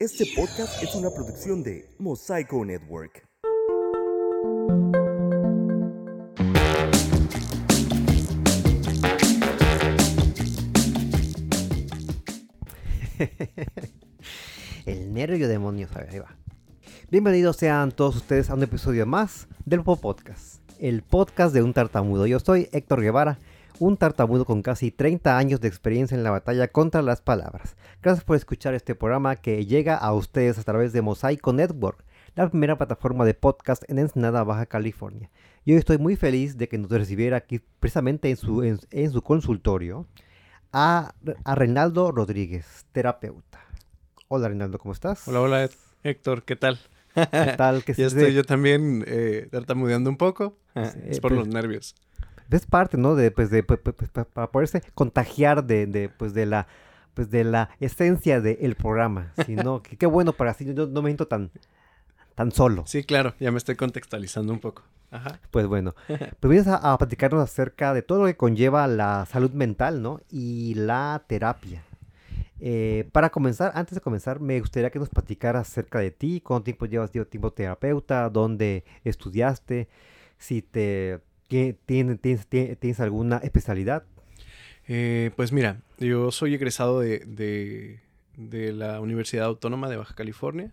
Este podcast es una producción de Mosaico Network. El nervio demonio, ver, ahí va. Bienvenidos sean todos ustedes a un episodio más del Pop Podcast, el podcast de un tartamudo. Yo soy Héctor Guevara, un tartamudo con casi 30 años de experiencia en la batalla contra las palabras. Gracias por escuchar este programa que llega a ustedes a través de Mosaico Network, la primera plataforma de podcast en Ensenada, Baja California. Y hoy estoy muy feliz de que nos recibiera aquí precisamente en su, en, en su consultorio a, a Reinaldo Rodríguez, terapeuta. Hola Reinaldo, ¿cómo estás? Hola, hola Héctor, ¿qué tal? ¿Qué tal? ¿Qué ya estoy yo también eh, tartamudeando un poco. Ah, es eh, por pues, los nervios. Es parte, ¿no? De, pues, de, pues, pues, para poderse contagiar de, de, pues, de la pues de la esencia del programa. Si no, que- qué bueno para así yo no me siento tan, tan solo. Sí, claro, ya me estoy contextualizando un poco. Ajá. Pues bueno, pues vienes a, a platicarnos acerca de todo lo que conlleva la salud mental, ¿no? Y la terapia. Eh, para comenzar, antes de comenzar, me gustaría que nos platicaras acerca de ti, cuánto tiempo llevas tiempo terapeuta, dónde estudiaste, si te ti- tienes, tienes, alguna especialidad. Eh, pues mira, yo soy egresado de, de, la Universidad Autónoma de Baja California.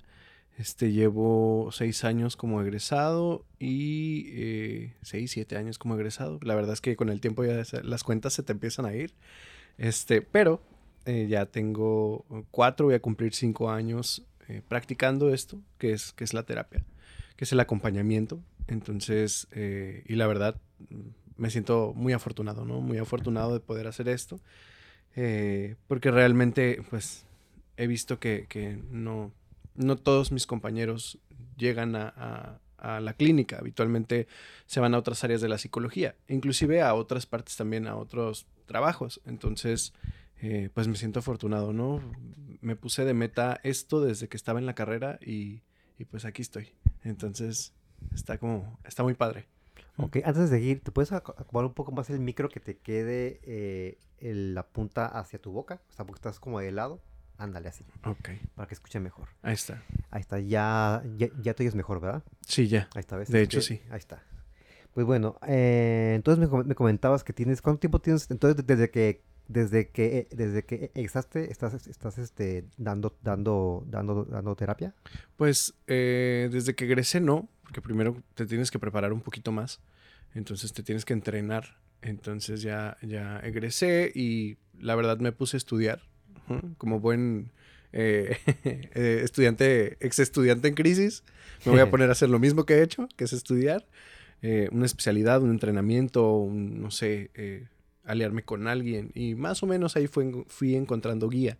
Este, llevo seis años como egresado y eh, seis, siete años como egresado. La verdad es que con el tiempo ya las cuentas se te empiezan a ir. Este, pero eh, ya tengo cuatro, voy a cumplir cinco años practicando esto, que es, que es la terapia, que es el acompañamiento. Entonces, y la verdad, me siento muy afortunado, ¿no? Muy afortunado de poder hacer esto. eh, porque realmente, pues, he visto que, que no, no todos mis compañeros llegan a, a- a la clínica. Habitualmente se van a otras áreas de la psicología, inclusive a otras partes también, a otros trabajos. Entonces, eh, pues me siento afortunado, ¿no? Me puse de meta esto desde que estaba en la carrera y, y pues aquí estoy. Entonces, está como, está muy padre. Ok, antes de seguir, ¿te puedes ac- acomodar un poco más el micro que te quede eh, el- la punta hacia tu boca? O sea, porque estás como de lado. Ándale así, Ok, para que escuche mejor. ahí está. Ahí está, ya, ya, ya te oyes mejor, ¿verdad? Sí, ya. Ahí está, ¿ves? De hecho, que- sí. Ahí está. Pues bueno, eh, entonces me, me comentabas que tienes, ¿cuánto tiempo tienes? Entonces, desde que, desde que, eh, desde que egresaste, estás, estás, este, dando, dando, dando, dando terapia. Pues eh, desde que egresé no, porque primero te tienes que preparar un poquito más, entonces te tienes que entrenar. Entonces ya, ya egresé y la verdad me puse a estudiar, como buen eh, eh, estudiante, ex estudiante en crisis, me voy a poner a hacer lo mismo que he hecho, que es estudiar, eh, una especialidad, un entrenamiento, un, no sé, eh, aliarme con alguien y más o menos ahí fue, fui encontrando guía.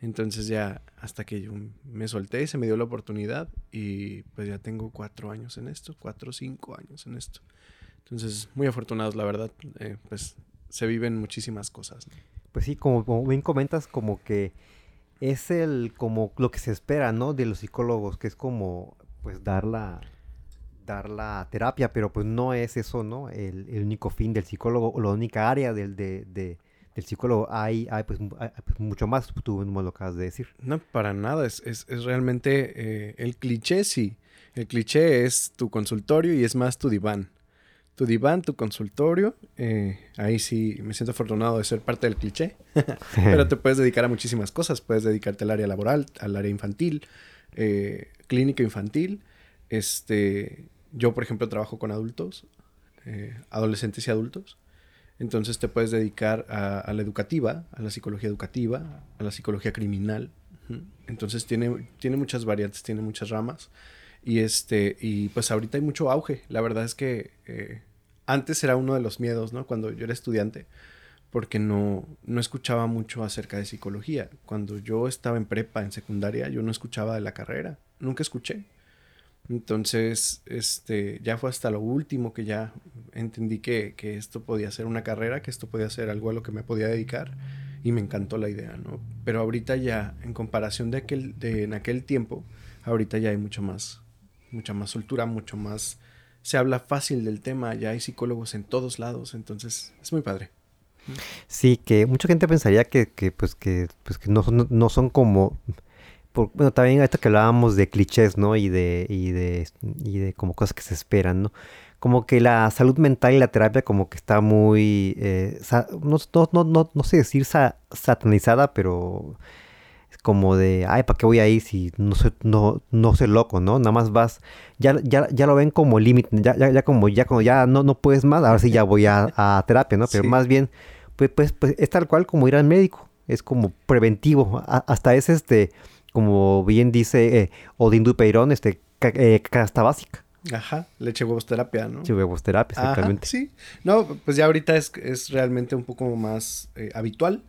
Entonces ya hasta que yo me solté, se me dio la oportunidad y pues ya tengo cuatro años en esto, cuatro o cinco años en esto. Entonces muy afortunados, la verdad, eh, pues se viven muchísimas cosas. Pues sí, como, como bien comentas, como que es el, como lo que se espera, ¿no? De los psicólogos, que es como, pues, dar la, la terapia, pero pues no es eso, ¿no? El, el único fin del psicólogo o la única área del, de, de- del psicólogo. Hay, hay, pues, hay, pues, mucho más, tú mismo lo acabas de decir. No, para nada, es, es, es realmente eh, el cliché, sí. El cliché es tu consultorio y es más tu diván. Tu diván, tu consultorio, eh, ahí sí me siento afortunado de ser parte del cliché. Pero te puedes dedicar a muchísimas cosas. Puedes dedicarte al área laboral, al área infantil, eh, clínica infantil. Este, yo, por ejemplo, trabajo con adultos, eh, adolescentes y adultos. Entonces te puedes dedicar a, la educativa, a la psicología educativa, a la psicología criminal. Entonces tiene, tiene muchas variantes, tiene muchas ramas. Y este, y pues ahorita hay mucho auge. La verdad es que eh, antes era uno de los miedos, ¿no? Cuando yo era estudiante porque no, no escuchaba mucho acerca de psicología. Cuando yo estaba en prepa, en secundaria, yo no escuchaba de la carrera, nunca escuché. Entonces, este, ya fue hasta lo último que ya entendí que, que esto podía ser una carrera, que esto podía ser algo a lo que me podía dedicar y me encantó la idea, ¿no? Pero ahorita ya, en comparación de aquel, de en aquel tiempo, ahorita ya hay mucho más, mucha más soltura, mucho más, se habla fácil del tema, ya hay psicólogos en todos lados, entonces es muy padre. Sí, que mucha gente pensaría que, que, pues, que, pues, que no, son, no son como por- bueno, también esto que hablábamos de clichés, ¿no? Y de, y de, y de como cosas que se esperan, ¿no? Como que la salud mental y la terapia como que está muy, eh, no, no, no, no, no sé decir sa- satanizada, pero es como de, ay, ¿para qué voy ahí si no soy, no, no soy loco, ¿no? Nada más vas, ya, ya, ya lo ven como límite, ya, ya, ya como, ya como ya no, no puedes más, ahora sí ya voy a, a terapia, ¿no? Pero Sí. más bien, pues, pues, pues es tal cual como ir al médico, es como preventivo, a- hasta es este, como bien dice eh, Odín Dupeirón, este, ca- eh, casta básica, Ajá, leche huevos terapia, ¿no? huevos terapia, Ajá, exactamente. sí. No, pues ya ahorita es, es realmente un poco más eh, habitual.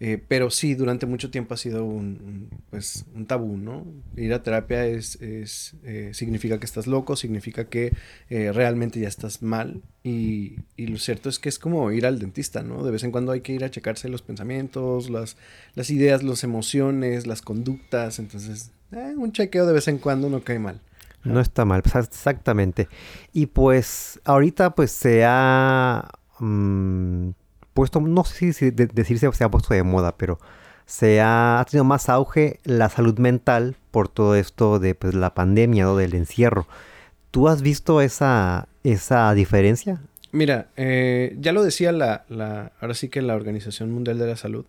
Eh, pero sí, durante mucho tiempo ha sido un, pues, un tabú, ¿no? Ir a terapia es, es eh, significa que estás loco, significa que eh, realmente ya estás mal. Y, y lo cierto es que es como ir al dentista, ¿no? De vez en cuando hay que ir a checarse los pensamientos, las, las ideas, las emociones, las conductas. Entonces, un chequeo de vez en cuando no cae mal. No está mal, pues, exactamente. Y pues ahorita pues se ha mm, puesto, no sé si de- decirse se ha puesto de moda, pero se ha, ha tenido más auge la salud mental por todo esto de pues, la pandemia, ¿no? Del encierro. ¿Tú has visto esa, esa diferencia? Mira, eh, ya lo decía la, la, ahora sí que la Organización Mundial de la Salud,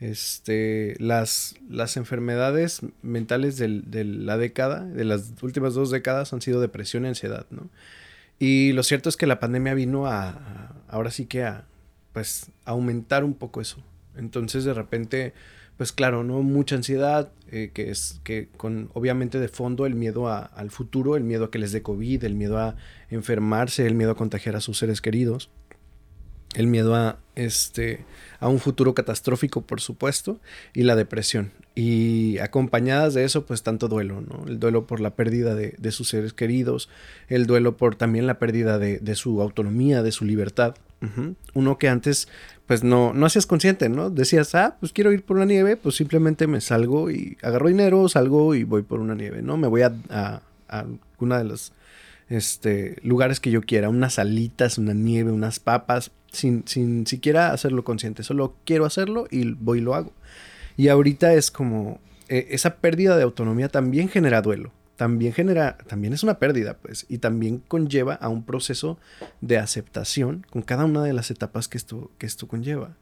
este, las, las enfermedades mentales de la década, de las últimas dos décadas, han sido depresión y ansiedad, ¿no? Y lo cierto es que la pandemia vino a, a- ahora sí que a, pues, aumentar un poco eso. Entonces, de repente, pues claro, ¿no? Mucha ansiedad, eh, que es que con, obviamente, de fondo el miedo a- al futuro, el miedo a que les dé COVID, el miedo a enfermarse, el miedo a contagiar a sus seres queridos, el miedo a, este, a un futuro catastrófico, por supuesto, y la depresión. Y acompañadas de eso, pues tanto duelo, ¿no? El duelo por la pérdida de, de sus seres queridos, el duelo por también la pérdida de, de su autonomía, de su libertad. Uno que antes, pues no, no hacías consciente, ¿no? Decías, ah, pues quiero ir por una nieve, pues simplemente me salgo y agarro dinero, salgo y voy por una nieve, ¿no? Me voy a, a, de los este, lugares que yo quiera, unas alitas, una nieve, unas papas, sin, sin siquiera hacerlo consciente, solo quiero hacerlo y voy y lo hago. Y ahorita es como, eh, esa pérdida de autonomía también genera duelo, también genera, también es una pérdida, pues, y también conlleva a un proceso de aceptación con cada una de las etapas que esto, que esto conlleva.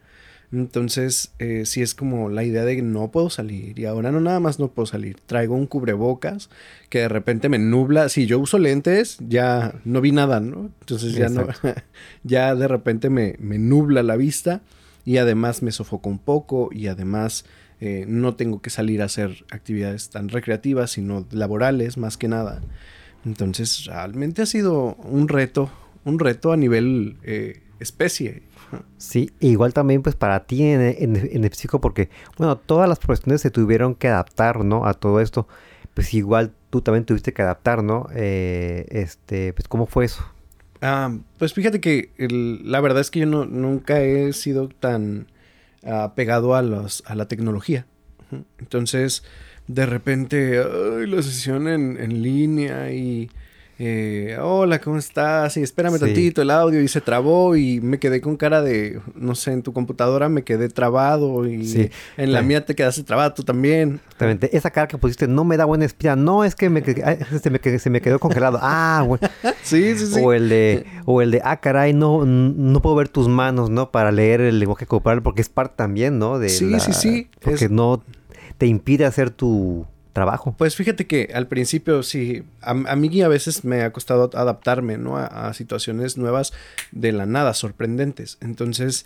Entonces, eh, sí es como la idea de que no puedo salir. Y ahora no nada más no puedo salir. Traigo un cubrebocas que de repente me nubla. Si yo uso lentes, ya no vi nada, ¿no? Entonces ya no. ya de repente me, me nubla la vista. Y además me sofoco un poco. Y además eh, no tengo que salir a hacer actividades tan recreativas, sino laborales más que nada. Entonces, realmente ha sido un reto. Un reto a nivel eh, especie. Sí, igual también pues para ti en, en, en el psico, porque bueno, todas las profesiones se tuvieron que adaptar, ¿no? A todo esto, pues igual tú también tuviste que adaptar, ¿no? Eh, este, pues ¿cómo fue eso? Ah, pues fíjate que el- la verdad es que yo no, nunca he sido tan ah, pegado a, los, a la tecnología. Entonces, de repente, la sesión en, en línea y... eh, hola, ¿cómo estás? Y espérame Sí. tantito el audio y se trabó y me quedé con cara de, no sé, en tu computadora me quedé trabado y Sí, en la mía te quedaste trabado tú también. Exactamente, esa cara que pusiste no me da buena espina, no, es que me, se, me, se me quedó congelado, ah, bueno. Sí, sí, sí. O el de, o el de, ah, caray, no, no puedo ver tus manos, ¿no? Para leer el lenguaje corporal, porque es parte también, ¿no? De Sí, la- sí, sí, Porque es- no te impide hacer tu trabajo. Pues fíjate que al principio sí, a, mí a veces me ha costado adaptarme, ¿no? A situaciones nuevas de la nada, sorprendentes. Entonces,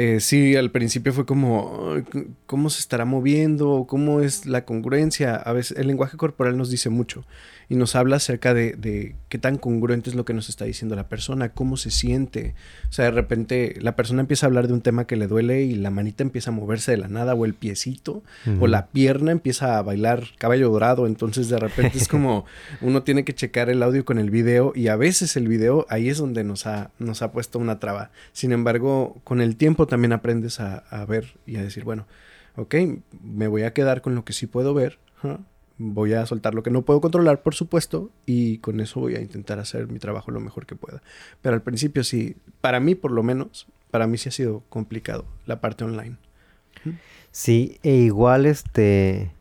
eh, sí, al principio fue como, "Ay, c- ¿cómo se estará moviendo? ¿Cómo es la congruencia? A veces el lenguaje corporal nos dice mucho y nos habla acerca de, de qué tan congruente es lo que nos está diciendo la persona, cómo se siente. O sea, de repente la persona empieza a hablar de un tema que le duele y la manita empieza a moverse de la nada o el piecito o la pierna empieza a bailar caballo dorado, entonces de repente es como uno tiene que checar el audio con el video y a veces el video ahí es donde nos ha, nos ha puesto una traba. Sin embargo, con el tiempo también aprendes a, ver y a decir, bueno, ok, me voy a quedar con lo que sí puedo ver, voy a soltar lo que no puedo controlar, por supuesto, y con eso voy a intentar hacer mi trabajo lo mejor que pueda. Pero al principio sí, para mí por lo menos, para mí sí ha sido complicado la parte online. Sí, e igual este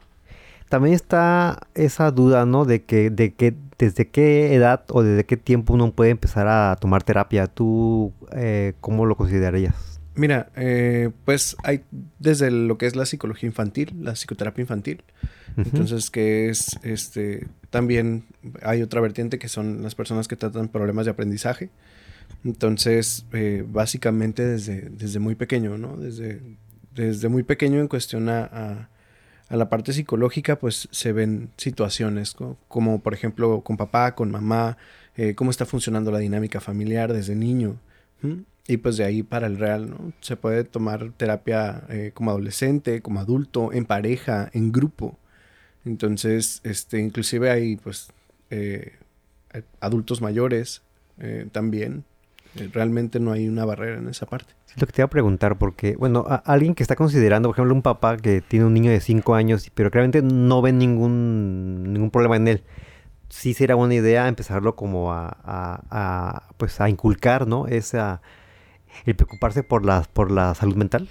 también está esa duda, ¿no? De que, de que desde qué edad o desde qué tiempo uno puede empezar a tomar terapia. ¿Tú eh, cómo lo considerarías? Mira, eh, pues hay desde lo que es la psicología infantil, la psicoterapia infantil. Entonces, que es este también hay otra vertiente que son las personas que tratan problemas de aprendizaje. Entonces, eh, básicamente desde, desde muy pequeño, ¿no? Desde, desde muy pequeño en cuestión a, a la parte psicológica, pues se ven situaciones, como por ejemplo con papá, con mamá, eh, cómo está funcionando la dinámica familiar desde niño. Y pues de ahí para el real, ¿no? Se puede tomar terapia eh, como adolescente, como adulto, en pareja, en grupo. Entonces, este, inclusive hay pues eh, adultos mayores también. realmente no hay una barrera en esa parte lo que te iba a preguntar, porque, bueno, alguien que está considerando, por ejemplo, un papá que tiene un niño de 5 años, pero claramente no ve ningún, ningún problema en él, sí sería buena idea empezarlo como a, pues a inculcar, ¿no? Esa, el preocuparse por la, por la salud mental.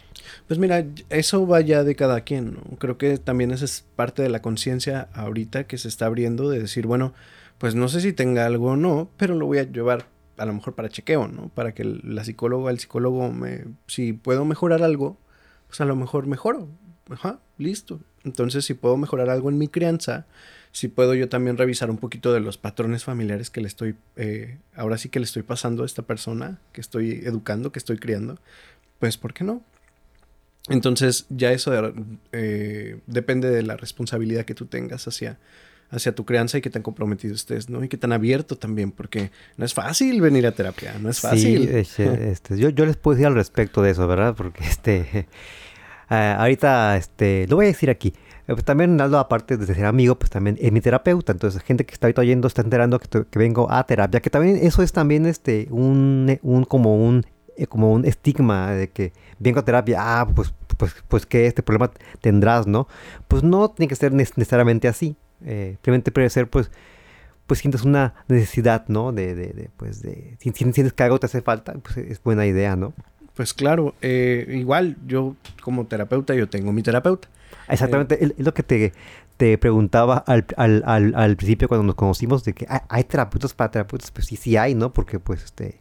Pues mira, eso va ya de cada quien, ¿no? Creo que también esa es parte de la conciencia ahorita que se está abriendo de decir, bueno, pues no sé si tenga algo o no, pero lo voy a llevar a lo mejor para chequeo, ¿no? Para que la psicóloga, el psicólogo, me, si puedo mejorar algo, pues a lo mejor mejoro. Ajá, listo. Entonces, si puedo mejorar algo en mi crianza, si puedo yo también revisar un poquito de los patrones familiares que le estoy, eh, ahora sí que le estoy pasando a esta persona, que estoy educando, que estoy criando, pues, ¿por qué no? Entonces, ya eso eh, depende de la responsabilidad que tú tengas hacia, hacia tu crianza y qué tan comprometido estés, ¿no? Y qué tan abierto también, porque no es fácil venir a terapia, no es fácil. Sí, este, este, yo, yo les puedo decir al respecto de eso, ¿verdad? Porque este, ahorita, este, lo voy a decir aquí. Eh, pues también Aldo, aparte de ser amigo, pues también es mi terapeuta. Entonces, gente que está ahorita oyendo está enterando que, vengo a terapia. Que también eso es también este un, un como un eh, como un estigma de que vengo a terapia, ah, pues, pues, pues que este problema tendrás, ¿no? Pues no tiene que ser necesariamente así. Eh, simplemente puede ser, pues, pues sientes una necesidad, ¿no? De, de, pues, de, si, sientes que algo te hace falta, pues es buena idea, ¿no? Pues claro, eh, igual yo como terapeuta, yo tengo mi terapeuta. Exactamente, es lo que te, te preguntaba al, al, al, al, principio cuando nos conocimos, de que hay, terapeutas para terapeutas, pues sí, sí hay, ¿no? Porque pues este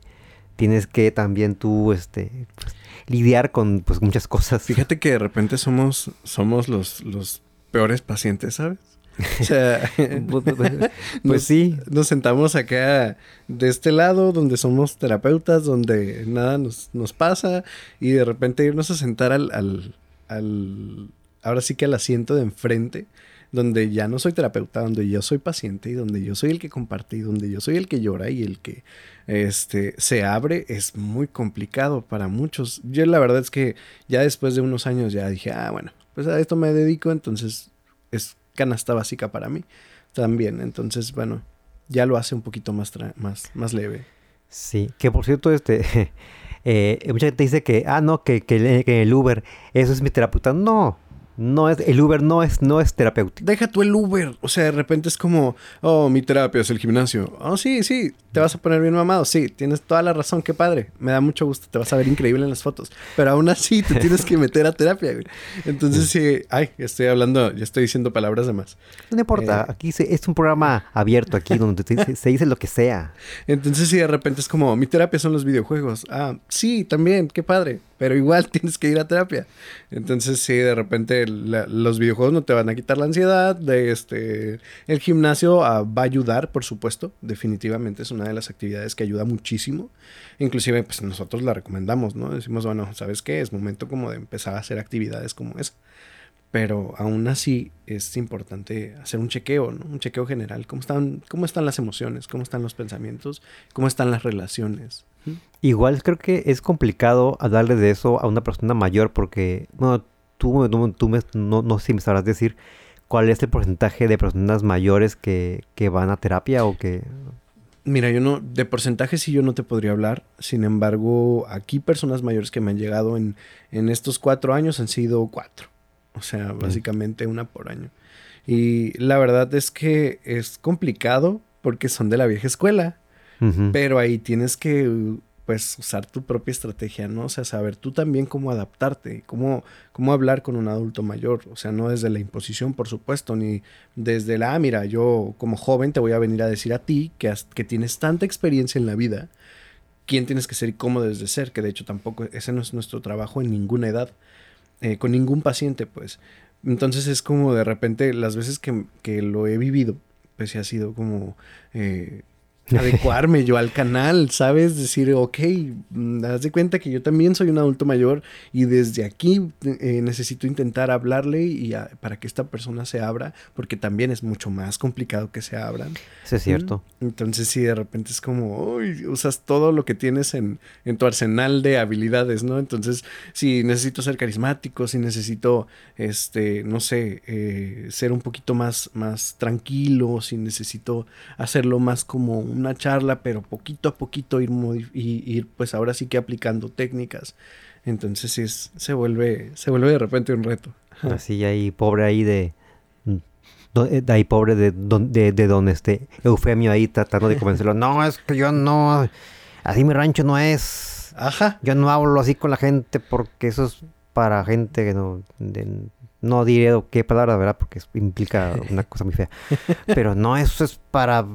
tienes que también tú este pues, lidiar con pues muchas cosas. Fíjate que de repente somos, somos los, los peores pacientes, ¿sabes? O sea, pues, pues, pues, pues sí. Nos sentamos acá de este lado, donde somos terapeutas, donde nada nos, nos pasa, y de repente irnos a sentar al, al, al, ahora sí que al asiento de enfrente, donde ya no soy terapeuta, donde yo soy paciente y donde yo soy el que comparte y donde yo soy el que llora y el que este, se abre, es muy complicado para muchos. Yo la verdad es que ya después de unos años ya dije, ah, bueno, pues a esto me dedico, entonces es canasta básica para mí también. Entonces, bueno, ya lo hace un poquito más, más, más leve. Sí, que por cierto, este, eh, mucha gente dice que, ah, no, que, que, que el Uber, eso es mi terapeuta. No, no es, el Uber no es, no es terapéutico. Deja tú el Uber. O sea, de repente es como, oh, mi terapia es el gimnasio. Oh, sí, sí, te vas a poner bien mamado. Sí, tienes toda la razón, qué padre. Me da mucho gusto, te vas a ver increíble en las fotos. Pero aún así te tienes que meter a terapia, güey. Entonces, sí, ay, estoy hablando, ya estoy diciendo palabras de más. No importa, eh, aquí es un programa abierto aquí donde se, dice lo que sea. Entonces, sí, de repente es como, mi terapia son los videojuegos. Ah, sí, también, qué padre pero igual tienes que ir a terapia. Entonces, sí, de repente los videojuegos no te van a quitar la ansiedad. Este, el gimnasio ah, va a ayudar, por supuesto. Definitivamente es una de las actividades que ayuda muchísimo. Inclusive, pues nosotros la recomendamos, ¿no? Decimos, bueno, ¿sabes qué? Es momento como de empezar a hacer actividades como esa. Pero aún así es importante hacer un chequeo, ¿no? Un chequeo general. ¿Cómo están, cómo están las emociones? ¿Cómo están los pensamientos? ¿Cómo están las relaciones? Igual creo que es complicado hablarle de eso a una persona mayor porque, bueno, tú, tú no, no sé si me sabrás decir cuál es el porcentaje de personas mayores que, que van a terapia o que... Mira, yo no, de porcentaje sí yo no te podría hablar. Sin embargo, aquí personas mayores que me han llegado en, en estos cuatro años han sido cuatro. O sea, básicamente una por año. Y la verdad es que es complicado porque son de la vieja escuela. Pero ahí tienes que pues usar tu propia estrategia, ¿no? O sea, saber tú también cómo adaptarte, cómo, cómo hablar con un adulto mayor, o sea, no desde la imposición, por supuesto, ni desde la, ah, mira, yo como joven te voy a venir a decir a ti que, que tienes tanta experiencia en la vida, quién tienes que ser y cómo debes de ser, que de hecho tampoco, ese no es nuestro trabajo en ninguna edad, eh, con ningún paciente, pues. Entonces es como de repente las veces que, que lo he vivido, pues ha sido como... Eh, adecuarme yo al canal, ¿sabes? Decir, ok, mm, haz de cuenta que yo también soy un adulto mayor y desde aquí eh, necesito intentar hablarle y para que esta persona se abra, porque también es mucho más complicado que se abran. Eso es cierto. Entonces, sí, de repente es como, uy, usas todo lo que tienes en, en tu arsenal de habilidades, ¿no? Entonces, si necesito ser carismático, si necesito, este, no sé, eh, ser un poquito más, más tranquilo, si necesito hacerlo más como una charla, pero poquito a poquito ir, ir pues ahora sí que aplicando técnicas. Entonces es, se vuelve, se vuelve de repente un reto. Así ahí, pobre ahí de, de ahí pobre de, de, de don este Eufemio ahí tratando de convencerlo. No, es que yo no, así mi rancho no es. Ajá. Yo no hablo así con la gente porque eso es para gente que no, no diré qué palabra, ¿verdad? Porque implica una cosa muy fea. Pero no, eso es para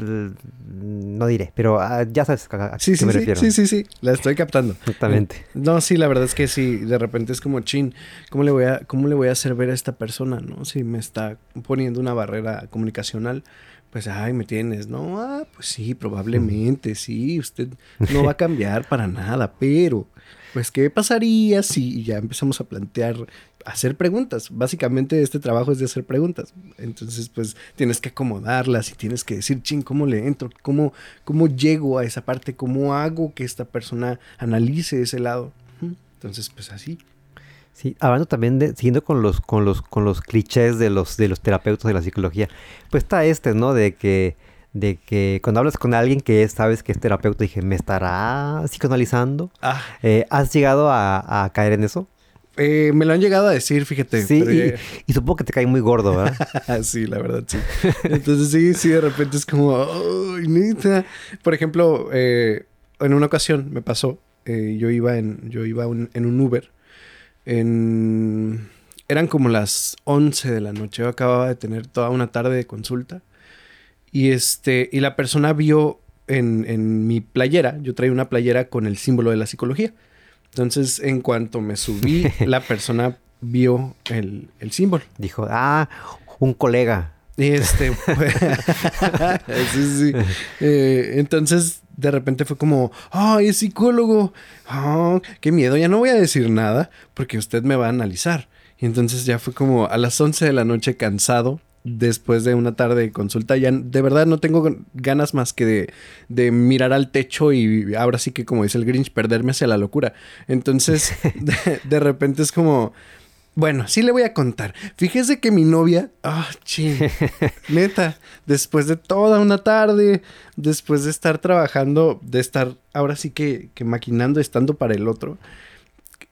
no diré, pero ah, ya sabes a, sí, qué sí, me sí, refiero. Sí, sí, sí, la estoy captando. Exactamente. No, sí, la verdad es que sí, de repente es como chin, ¿cómo le voy a, cómo le voy a hacer ver a esta persona, no? Si me está poniendo una barrera comunicacional, pues, ay, me tienes, ¿no? Ah, pues sí, probablemente, sí, usted no va a cambiar para nada, pero, pues, ¿qué pasaría si ya empezamos a plantear hacer preguntas. Básicamente este trabajo es de hacer preguntas. Entonces, pues tienes que acomodarlas y tienes que decir, ching, ¿cómo le entro? ¿Cómo, ¿Cómo llego a esa parte? ¿Cómo hago que esta persona analice ese lado? Entonces, pues así. Sí, hablando también de, siguiendo con los, con los, con los clichés de los, de los terapeutas de la psicología, pues está este, ¿no? De que, de que cuando hablas con alguien que sabes que es terapeuta, dije, ¿me estará psicoanalizando? Ah. Eh, ¿Has llegado a, a caer en eso? Eh, me lo han llegado a decir, fíjate. Sí, y, supongo que te cae muy gordo, ¿verdad? sí, la verdad, sí. Entonces sí, sí, de repente es como. Por ejemplo, eh, en una ocasión me pasó, eh, yo iba en, yo iba en un Uber, en... Eran como las 11 de la noche, yo acababa de tener toda una tarde de consulta y este, y la persona vio en, en mi playera, yo traía una playera con el símbolo de la psicología. Entonces, en cuanto me subí, la persona vio el, símbolo. Dijo, ah, un colega. Este, sí, sí. Eh, entonces, de repente fue como, ay, es psicólogo. Oh, qué miedo, ya no voy a decir nada porque usted me va a analizar. Y entonces ya fue como a las 11 de la noche cansado, después de una tarde de consulta, ya de verdad no tengo ganas más que de, mirar al techo y ahora sí que, como dice el Grinch, perderme hacia la locura. Entonces, de, repente es como, bueno, sí le voy a contar. Fíjese que mi novia, ah, ching, neta, después de toda una tarde, después de estar trabajando, de estar ahora sí que, que maquinando, estando para el otro,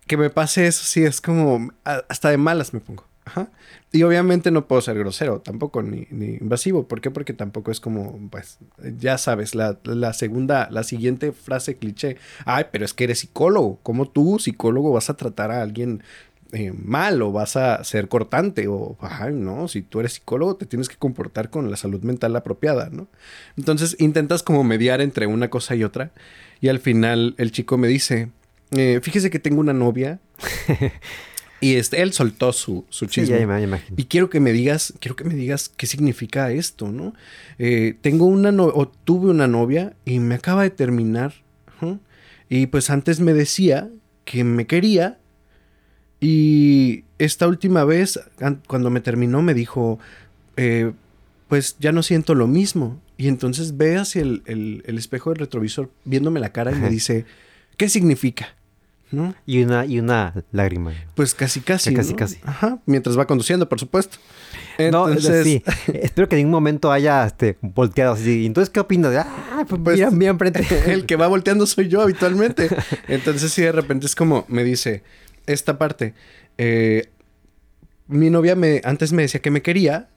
que me pase eso, sí, es como, hasta de malas me pongo. Y obviamente no puedo ser grosero tampoco, ni, ni, invasivo. ¿Por qué? Porque tampoco es como, pues, ya sabes, la, la, segunda, la siguiente frase cliché. Ay, pero es que eres psicólogo. ¿Cómo tú, psicólogo, vas a tratar a alguien eh, mal o vas a ser cortante? O, ay, no, si tú eres psicólogo te tienes que comportar con la salud mental apropiada, ¿no? Entonces intentas como mediar entre una cosa y otra. Y al final el chico me dice, eh, fíjese que tengo una novia. Y este, él soltó su, su chisme. y quiero que me digas, quiero que me digas qué significa esto, ¿no? Eh, tengo una no o tuve una novia y me acaba de terminar. Y pues antes me decía que me quería. Y esta última vez, cuando me terminó, me dijo, eh, pues ya no siento lo mismo. Y entonces ve hacia el, el espejo del retrovisor viéndome la cara y me dice, ¿qué significa? Y una, y una lágrima. Pues casi, casi. Casi, casi. Ajá. Mientras va conduciendo, por supuesto. Entonces... sí. Espero que en ningún momento haya este, volteado así. Entonces, ¿qué opinas? Ah, pues, pues mira, mira enfrente. El que va volteando soy yo habitualmente. Entonces, sí, de repente es como me dice esta parte. Eh, mi novia me, antes me decía que me quería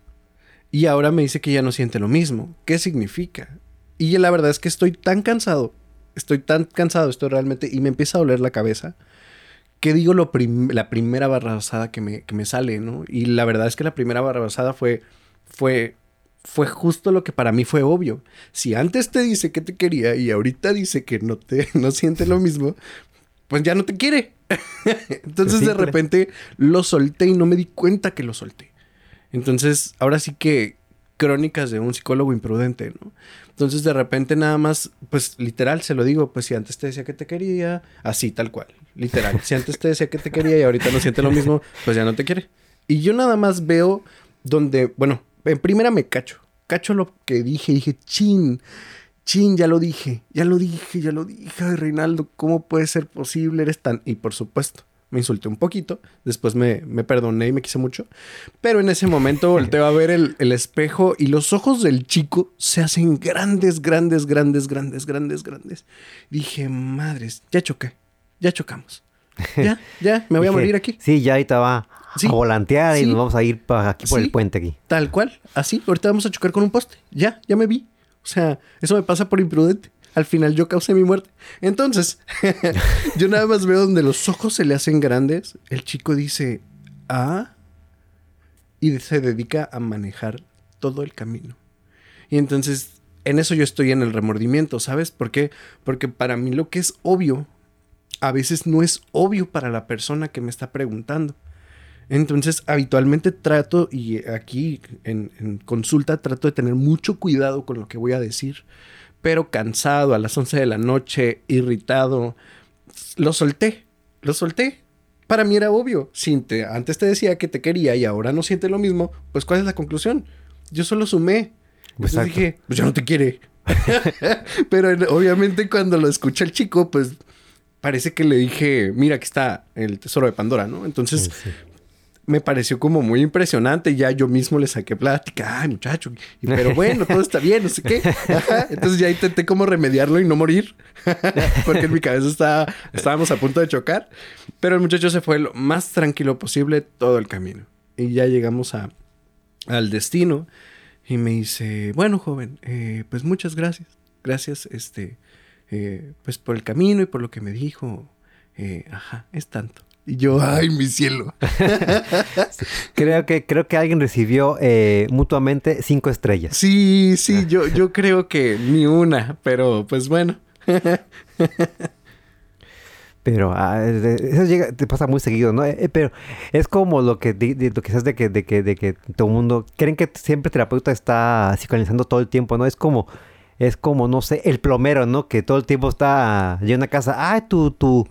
y ahora me dice que ya no siente lo mismo. ¿Qué significa? Y la verdad es que estoy tan cansado estoy tan cansado, estoy realmente, y me empieza a doler la cabeza, que digo lo prim- la primera barrabasada que me, que me sale, ¿no? Y la verdad es que la primera barrabasada fue, fue, fue justo lo que para mí fue obvio. Si antes te dice que te quería y ahorita dice que no te, no siente lo mismo, pues ya no te quiere. Entonces de repente lo solté y no me di cuenta que lo solté. Entonces, ahora sí que crónicas de un psicólogo imprudente, ¿no? Entonces, de repente nada más, pues literal se lo digo, pues si antes te decía que te quería, así tal cual, literal. Si antes te decía que te quería y ahorita no siente lo mismo, pues ya no te quiere. Y yo nada más veo donde, bueno, en primera me cacho, cacho lo que dije, dije, chin, chin, ya lo dije, ya lo dije, ya lo dije, ay, Reinaldo, ¿cómo puede ser posible? Eres tan... Y por supuesto, me insulté un poquito, después me, me perdoné y me quise mucho, pero en ese momento volteo a ver el, el espejo y los ojos del chico se hacen grandes, grandes, grandes, grandes, grandes, grandes. Dije, madres, ya choqué, ya chocamos. Ya, ya, me voy a morir aquí. Sí, ya ahorita va Sí, a volantear y nos vamos a ir para aquí por Sí. el puente aquí. Tal cual, así. Ahorita vamos a chocar con un poste. Ya, ya me vi. O sea, eso me pasa por imprudente. Al final yo causé mi muerte. Entonces, yo nada más veo donde los ojos se le hacen grandes. El chico dice, ah, y se dedica a manejar todo el camino. Y entonces, en eso yo estoy en el remordimiento, ¿sabes? ¿Por qué? Porque para mí lo que es obvio, a veces no es obvio para la persona que me está preguntando. Entonces, habitualmente trato, y aquí en, en consulta trato de tener mucho cuidado con lo que voy a decir, pero cansado a las 11 de la noche, irritado, lo solté, lo solté. Para mí era obvio. Si te- antes te decía que te quería y ahora no siente lo mismo, pues ¿cuál es la conclusión? Yo solo sumé. Entonces Exacto. dije, pues ya no te quiere. pero en- obviamente cuando lo escucha el chico, pues parece que le dije, mira, aquí está el tesoro de Pandora, ¿no? Entonces Sí, sí. Me pareció como muy impresionante. Ya yo mismo le saqué plática. Ay, muchacho. y- pero bueno, todo está bien, no sé qué. Ajá. Entonces ya intenté como remediarlo y no morir. Porque en mi cabeza estaba, estábamos a punto de chocar. Pero el muchacho se fue lo más tranquilo posible todo el camino. Y ya llegamos a, al destino. Y me dice, bueno, joven, eh, pues muchas gracias. Gracias, este, eh, pues por el camino y por lo que me dijo. Eh, ajá, es tanto. Y yo, ay, mi cielo. Creo que, creo que alguien recibió eh, mutuamente cinco estrellas. Sí, sí, yo, yo creo que ni una, pero pues bueno. Pero ah, eso llega, te pasa muy seguido, ¿no? Eh, pero es como lo que, di- di- lo que de que, de que, de que todo el mundo creen que siempre el terapeuta está psicoanalizando todo el tiempo, ¿no? Es como, es como, no sé, el plomero, ¿no? Que todo el tiempo está llega a una casa, ah, tu, tu,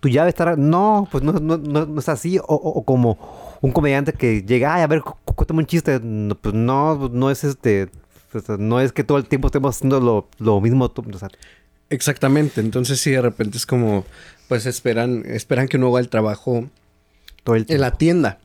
tu llave está, ra-". no, pues no, no, no, no es así, o, o- o como un comediante que llega, ay, a ver, cu- cuéntame un chiste, no, pues no, no es este, no es que todo el tiempo estemos haciendo lo, lo mismo, tú- o sea, Exactamente. Entonces sí, de repente es como, pues esperan, esperan que uno haga el trabajo todo el en la tienda.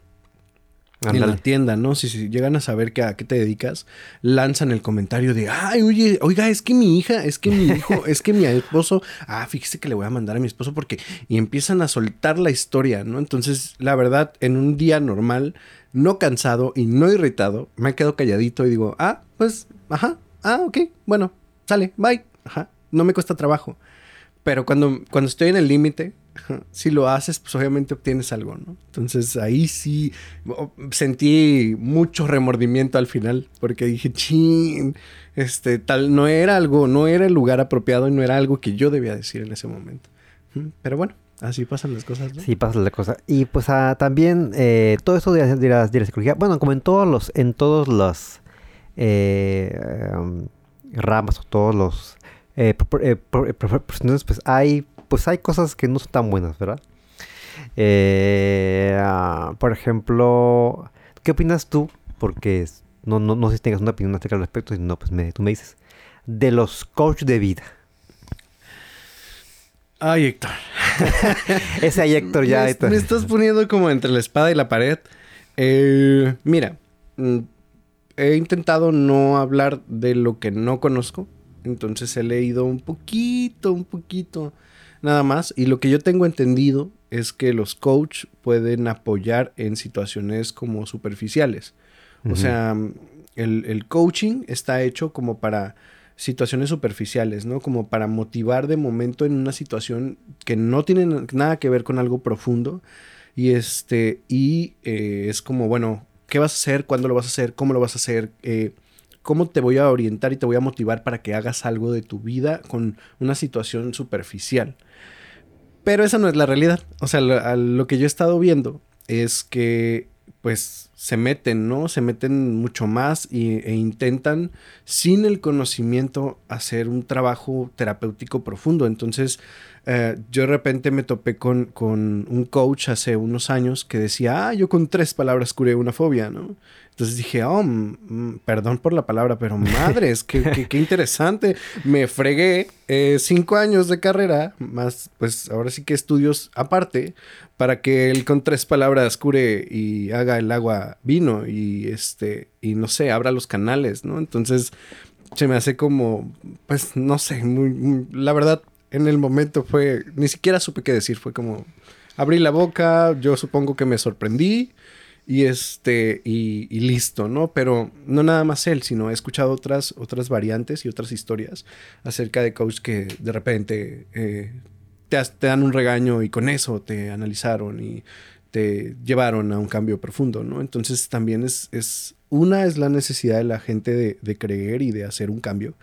En Ándale. la tienda, ¿no? Si, si llegan a saber que a qué te dedicas, lanzan el comentario de, ay, oye, oiga, es que mi hija, es que mi hijo, es que mi esposo, ah, fíjese que le voy a mandar a mi esposo porque, y empiezan a soltar la historia, ¿no? Entonces, la verdad, en un día normal, no cansado y no irritado, me quedo calladito y digo, ah, pues, ajá, ah, ok, bueno, sale, bye, ajá, no me cuesta trabajo. Pero cuando, cuando estoy en el límite, si lo haces, pues obviamente obtienes algo, ¿no? Entonces ahí sí sentí mucho remordimiento al final, porque dije, chin, este, tal, no era algo, no era el lugar apropiado y no era algo que yo debía decir en ese momento. Pero bueno, así pasan las cosas. Sí, pasa la cosa. Y pues ah, también eh, todo eso de, de la, de psicología, bueno, como en todos los, en todos los eh, em, ramas o todos los eh, eh, eh, profesiones, pues hay, pues hay cosas que no son tan buenas, ¿verdad? Eh, ah, por ejemplo, ¿qué opinas tú? Porque no, no, no sé si tengas una opinión acerca al respecto, si no, pues me, tú me dices. De los coach de vida. Ay, Héctor. Ese ahí, Héctor, ya. me, ahorita- me estás poniendo como entre la espada y la pared. Eh, mira, mm, he intentado no hablar de lo que no conozco. Entonces he leído un poquito, un poquito, nada más. Y lo que yo tengo entendido es que los coach pueden apoyar en situaciones como superficiales. O sea, el, el coaching está hecho como para situaciones superficiales, ¿no? Como para motivar de momento en una situación que no tiene nada que ver con algo profundo. Y este, y eh, es como, bueno, ¿qué vas a hacer? ¿Cuándo lo vas a hacer? ¿Cómo lo vas a hacer? Eh, ¿Cómo te voy a orientar y te voy a motivar para que hagas algo de tu vida con una situación superficial? Pero esa no es la realidad. O sea, lo, que yo he estado viendo es que, pues, se meten, ¿no? Se meten mucho más y, e intentan, sin el conocimiento, hacer un trabajo terapéutico profundo. Entonces, eh, yo de repente me topé con, con, un coach hace unos años que decía, ah, yo con tres palabras curé una fobia, ¿no? Entonces dije, oh, perdón por la palabra, pero madres, qué, qué, interesante. Me fregué eh, cinco años de carrera, más pues ahora sí que estudios aparte, para que él con tres palabras cure y haga el agua vino y este, y no sé, abra los canales, ¿no? Entonces se me hace como, pues no sé, muy, la verdad, en el momento fue, ni siquiera supe qué decir, fue como, abrí la boca, yo supongo que me sorprendí y este y, listo, ¿no? Pero no nada más él, sino he escuchado otras otras variantes y otras historias acerca de coach que de repente eh, te, te, dan un regaño y con eso te analizaron y te llevaron a un cambio profundo, ¿no? Entonces también es, una es la necesidad de la gente de, de creer y de hacer un cambio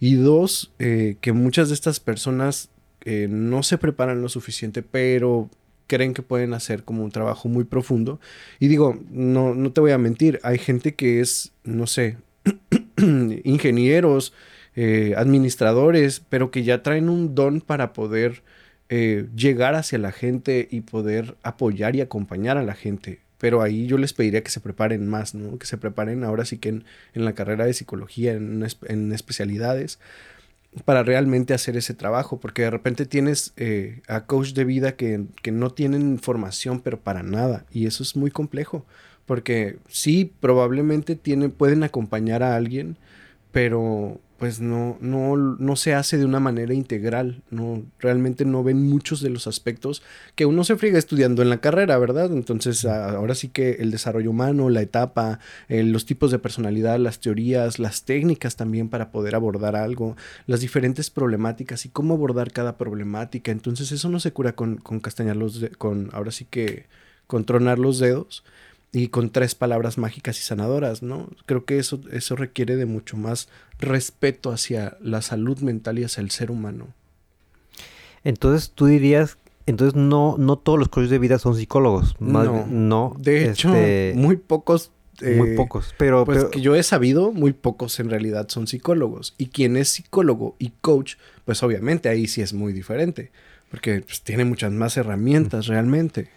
y dos eh, que muchas de estas personas eh, no se preparan lo suficiente, pero creen que pueden hacer como un trabajo muy profundo. Y digo, no, no te voy a mentir, hay gente que es, no sé, ingenieros, eh, administradores, pero que ya traen un don para poder eh, llegar hacia la gente y poder apoyar y acompañar a la gente. Pero ahí yo les pediría que se preparen más, ¿no? Que se preparen ahora sí que en, la carrera de psicología, en, especialidades, para realmente hacer ese trabajo, porque de repente tienes eh, a coach de vida que, que, no tienen formación, pero para nada, y eso es muy complejo, porque sí, probablemente pueden acompañar a alguien, pero pues no, no, no se hace de una manera integral, no, realmente no ven muchos de los aspectos que uno se friega estudiando en la carrera, ¿verdad? Entonces ahora sí que el desarrollo humano, la etapa, eh, los tipos de personalidad, las teorías, las técnicas también para poder abordar algo, las diferentes problemáticas y cómo abordar cada problemática, entonces eso no se cura con, con castañar los, con ahora sí que con tronar los dedos, y con tres palabras mágicas y sanadoras, ¿no? Creo que eso, eso requiere de mucho más respeto hacia la salud mental y hacia el ser humano. Entonces tú dirías, entonces no, no todos los coaches de vida son psicólogos. no, no. De hecho, este, muy pocos. muy pocos, pero... Pues que yo he sabido, muy pocos en realidad son psicólogos. Y quien es psicólogo y coach, pues obviamente ahí sí es muy diferente. Porque pues, tiene muchas más herramientas realmente.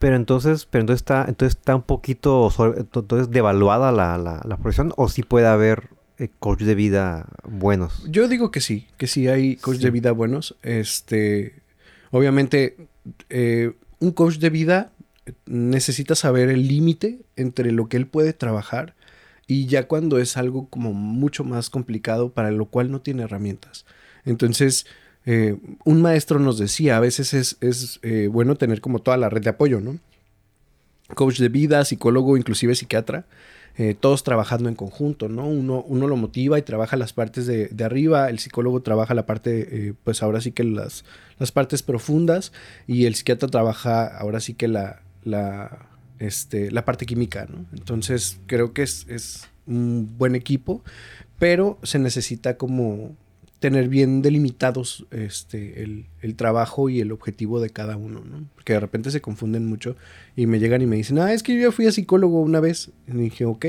Pero entonces, pero entonces está, entonces está un poquito entonces devaluada la, la, profesión, o sí puede haber eh, coach de vida buenos. Yo digo que sí, que sí hay coach de vida buenos. Este, obviamente, eh, un coach de vida necesita saber el límite entre lo que él puede trabajar y ya cuando es algo como mucho más complicado para lo cual no tiene herramientas. Entonces, eh, un maestro nos decía, a veces es, eh, bueno tener como toda la red de apoyo, ¿no? Coach de vida, psicólogo, inclusive psiquiatra, eh, todos trabajando en conjunto, ¿no? Uno, uno lo motiva y trabaja las partes de, arriba, el psicólogo trabaja la parte, pues ahora sí que las, las partes profundas y el psiquiatra trabaja ahora sí que la, la, este, la parte química, ¿no? Entonces creo que es, es un buen equipo, pero se necesita como tener bien delimitados este, el, el, trabajo y el objetivo de cada uno, ¿no? Porque de repente se confunden mucho y me llegan y me dicen, ah, es que yo ya fui a psicólogo una vez. Y dije, ok,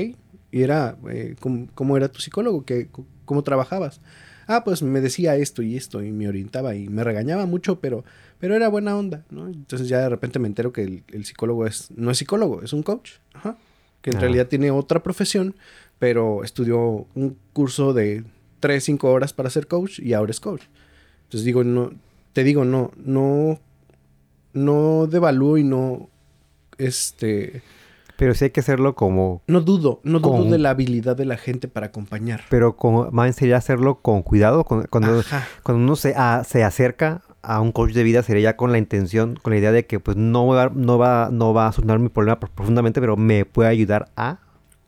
y era, eh, ¿cómo, era tu psicólogo? ¿Qué, ¿Cómo trabajabas? Ah, pues me decía esto y esto y me orientaba y me regañaba mucho, pero, pero era buena onda, ¿no? Entonces ya de repente me entero que el, el psicólogo es, no es psicólogo, es un coach, Ajá. que en realidad tiene otra profesión, pero estudió un curso de 3, 5 horas para ser coach y ahora es coach. Entonces digo, no, te digo, no, no, no devalúo y no, este... Pero sí hay que hacerlo como... No dudo, no dudo de la habilidad de la gente para acompañar. Pero como, más sería hacerlo con cuidado, cuando, cuando uno se, se acerca a un coach de vida sería ya con la intención, con la idea de que pues no va, no va, no va a solucionar mi problema profundamente, pero me puede ayudar a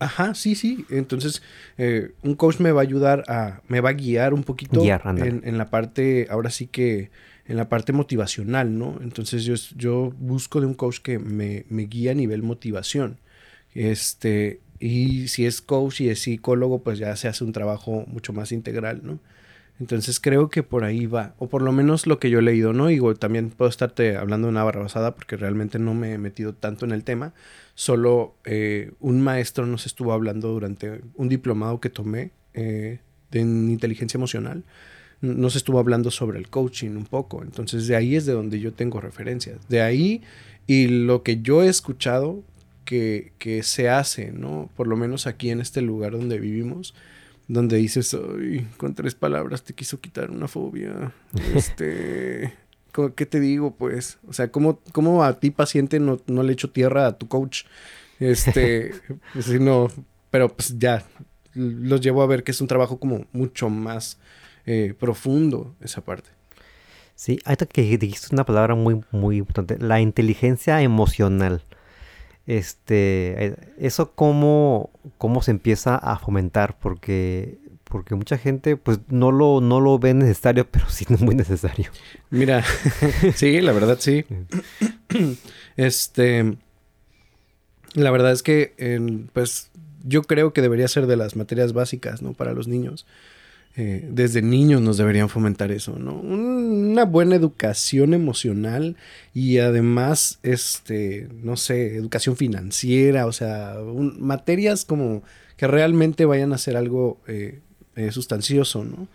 Ajá, sí, sí. Entonces, eh, un coach me va a ayudar a, me va a guiar un poquito Guiar, en, en la parte, ahora sí que, en la parte motivacional, ¿no? Entonces yo, yo busco de un coach que me, me guíe a nivel motivación. Este, y si es coach y es psicólogo, pues ya se hace un trabajo mucho más integral, ¿no? Entonces creo que por ahí va, o por lo menos lo que yo he leído, ¿no? Y también puedo estarte hablando de una barrabasada porque realmente no me he metido tanto en el tema. Solo eh, un maestro nos estuvo hablando durante un diplomado que tomé eh, de en inteligencia emocional. Nos estuvo hablando sobre el coaching un poco. Entonces de ahí es de donde yo tengo referencias. De ahí y lo que yo he escuchado que, que se hace, ¿no? Por lo menos aquí en este lugar donde vivimos donde dices, ay, con tres palabras te quiso quitar una fobia. Este, ¿cómo- ¿qué te digo, pues? O sea, ¿cómo, cómo a ti, paciente, no, no le echo tierra a tu coach? Este, pues, sí, no, pero pues ya, los llevo a ver que es un trabajo como mucho más eh, profundo esa parte. Sí, ahorita que dijiste una palabra muy, muy importante, la inteligencia emocional. Este, eh, eso cómo, cómo se empieza a fomentar, porque, porque mucha gente pues no lo, no lo ve necesario, pero sí es muy necesario. Mira, sí, la verdad sí. Este, la verdad es que, pues, yo creo que debería ser de las materias básicas, ¿no? Para los niños. Eh, desde niños nos deberían fomentar eso, ¿no? Un- Una buena educación emocional y además, este, no sé, educación financiera, o sea, materias como que realmente vayan a ser algo eh, eh, sustancioso, ¿no?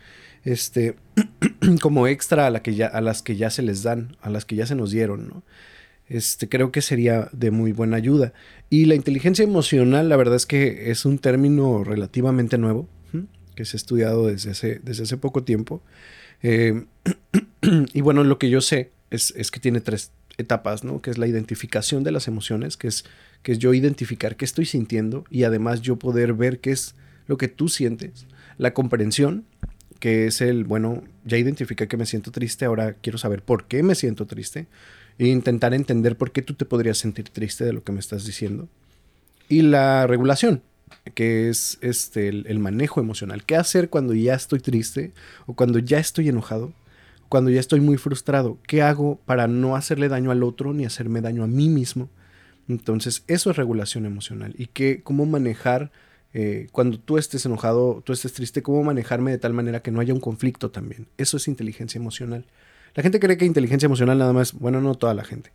Este, como extra a, la que ya, a las que ya se les dan, a las que ya se nos dieron, ¿no? Este, creo que sería de muy buena ayuda. Y la inteligencia emocional, la verdad es que es un término relativamente nuevo. Que se ha estudiado desde hace, desde hace poco tiempo. Eh, y bueno, lo que yo sé es, es que tiene tres etapas, ¿no? Que es la identificación de las emociones, que es, que es yo identificar qué estoy sintiendo y además yo poder ver qué es lo que tú sientes. La comprensión, que es el, bueno, ya identifiqué que me siento triste, ahora quiero saber por qué me siento triste e intentar entender por qué tú te podrías sentir triste de lo que me estás diciendo. Y la regulación, que es este, el, manejo emocional. ¿Qué hacer cuando ya estoy triste o cuando ya estoy enojado? Cuando ya estoy muy frustrado, ¿qué hago para no hacerle daño al otro ni hacerme daño a mí mismo? Entonces, eso es regulación emocional. Y que, cómo manejar, eh, cuando tú estés enojado, tú estés triste, cómo manejarme de tal manera que no haya un conflicto también. Eso es inteligencia emocional. La gente cree que inteligencia emocional nada más, bueno, no toda la gente.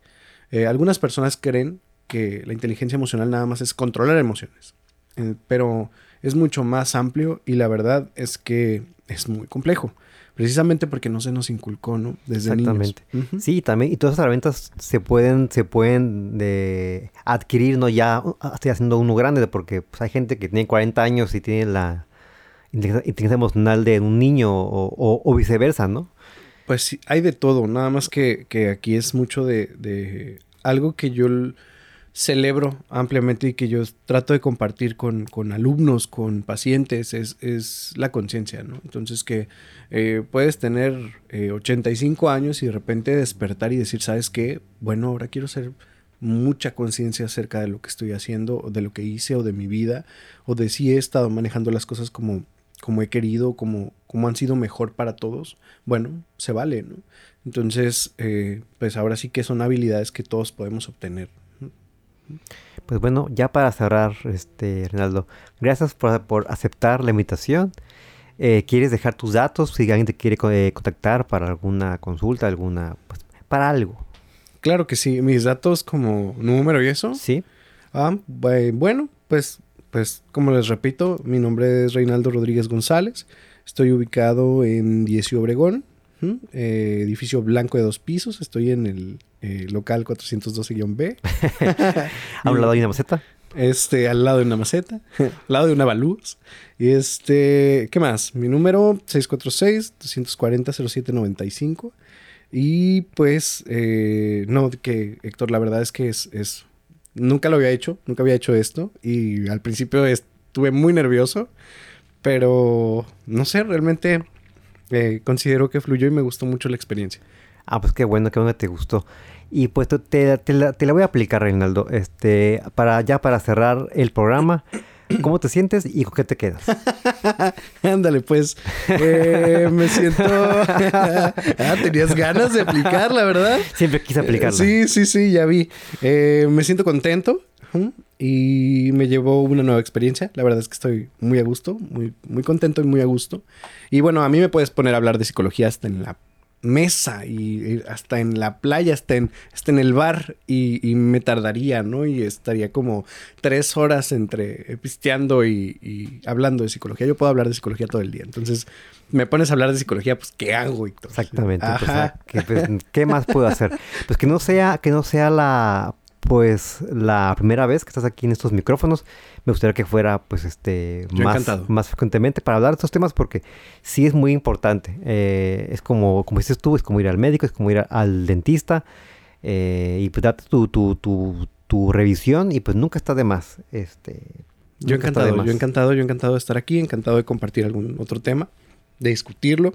Eh, algunas personas creen que la inteligencia emocional nada más es controlar emociones. Eh, pero es mucho más amplio y la verdad es que es muy complejo. Precisamente porque no se nos inculcó, ¿no? Desde Exactamente. niños. Ujú. Sí, también, y todas esas herramientas se pueden, se pueden de, adquirir, ¿no? Ya uh, estoy haciendo uno grande, porque pues, hay gente que tiene 40 años y tiene la inteligencia emocional de un niño o, o- o viceversa, ¿no? Pues sí, hay de todo, nada más que, que aquí es mucho de, de algo que yo celebro ampliamente y que yo trato de compartir con, con alumnos, con pacientes, es, es la conciencia, ¿no? Entonces que eh, puedes tener eh, 85 años y de repente despertar y decir, ¿sabes qué? Bueno, ahora quiero ser mucha conciencia acerca de lo que estoy haciendo, o de lo que hice, o de mi vida, o de si he estado manejando las cosas como, como he querido, como, como han sido mejor para todos. Bueno, se vale, ¿no? Entonces, eh, pues ahora sí que son habilidades que todos podemos obtener. Pues bueno, ya para cerrar, este, Reinaldo, gracias por, por aceptar la invitación. Eh, ¿Quieres dejar tus datos si alguien te quiere eh, contactar para alguna consulta, alguna, pues, para algo? Claro que sí, mis datos como número y eso. Sí. Ah, bu- bueno, pues, pues como les repito, mi nombre es Reinaldo Rodríguez González. Estoy ubicado en 10 y Obregón, Eh, edificio blanco de dos pisos. Estoy en el eh, local 412-B. A un lado hay una maceta. Este, al lado de una maceta, al lado de una balús. Y este, ¿qué más? Mi número 646-240-0795. Y pues, eh, no, que Héctor, la verdad es que es, es, nunca lo había hecho, nunca había hecho esto. Y al principio estuve muy nervioso, pero no sé, realmente eh, considero que fluyó y me gustó mucho la experiencia. Ah, pues qué bueno, qué bueno que te gustó. Y pues te, te- te la, te la voy a aplicar, Reinaldo. Este, para, ya para cerrar el programa, ¿Cómo te sientes y con qué te quedas? Ándale, pues. Eh, me siento. ah, tenías ganas de aplicarla, ¿verdad? Siempre quise aplicarla. Sí, sí, sí, ya vi. Eh, me siento contento y me llevó una nueva experiencia. La verdad es que estoy muy a gusto, muy, muy contento y muy a gusto. Y bueno, a mí me puedes poner a hablar de psicología hasta en la mesa y, y hasta en la playa, hasta en, hasta en el bar y, y me tardaría, ¿no? Y estaría como tres horas entre pisteando y, y hablando de psicología. Yo puedo hablar de psicología todo el día. Entonces, me pones a hablar de psicología, pues, ¿qué hago? Exactamente. pues, pues, ¿Qué más puedo hacer? Pues que no sea, que no sea la pues la primera vez que estás aquí en estos micrófonos, me gustaría que fuera pues este Yo más, encantado. más frecuentemente para hablar de estos temas porque sí es muy importante. Eh, es como, como dices tú, es como ir al médico, es como ir a- al dentista eh, y pues date tu, tu, tu, tu revisión y pues nunca está de más. Este, Yo encantado, yo encantado, yo encantado de estar aquí, encantado de compartir algún otro tema, de discutirlo.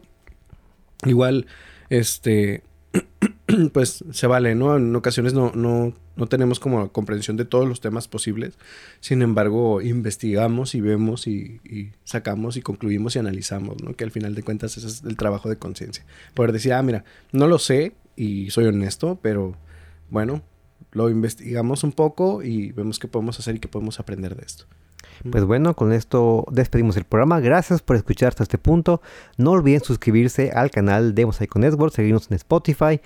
Igual, este, pues se vale, ¿no? En ocasiones no, no, no tenemos como comprensión de todos los temas posibles. Sin embargo, investigamos y vemos y, sacamos y concluimos y analizamos, ¿no? Que al final de cuentas ese es el trabajo de conciencia. Poder decir, ah, mira, no lo sé y soy honesto, pero bueno, lo investigamos un poco y vemos qué podemos hacer y qué podemos aprender de esto. Pues bueno, con esto despedimos el programa. Gracias por escuchar hasta este punto. No olviden suscribirse al canal de Mosaico Network, seguirnos en Spotify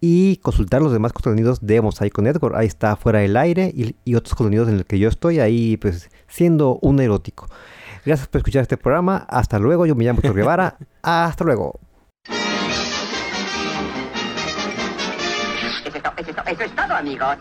y consultar los demás contenidos de Mosaico Network. Ahí está fuera del aire y, y otros contenidos en los que yo estoy ahí pues siendo un erótico. Gracias por escuchar este programa. Hasta luego. Yo me llamo Héctor Guevara. Hasta luego. Eso es, to- eso es to- eso es todo, amigos.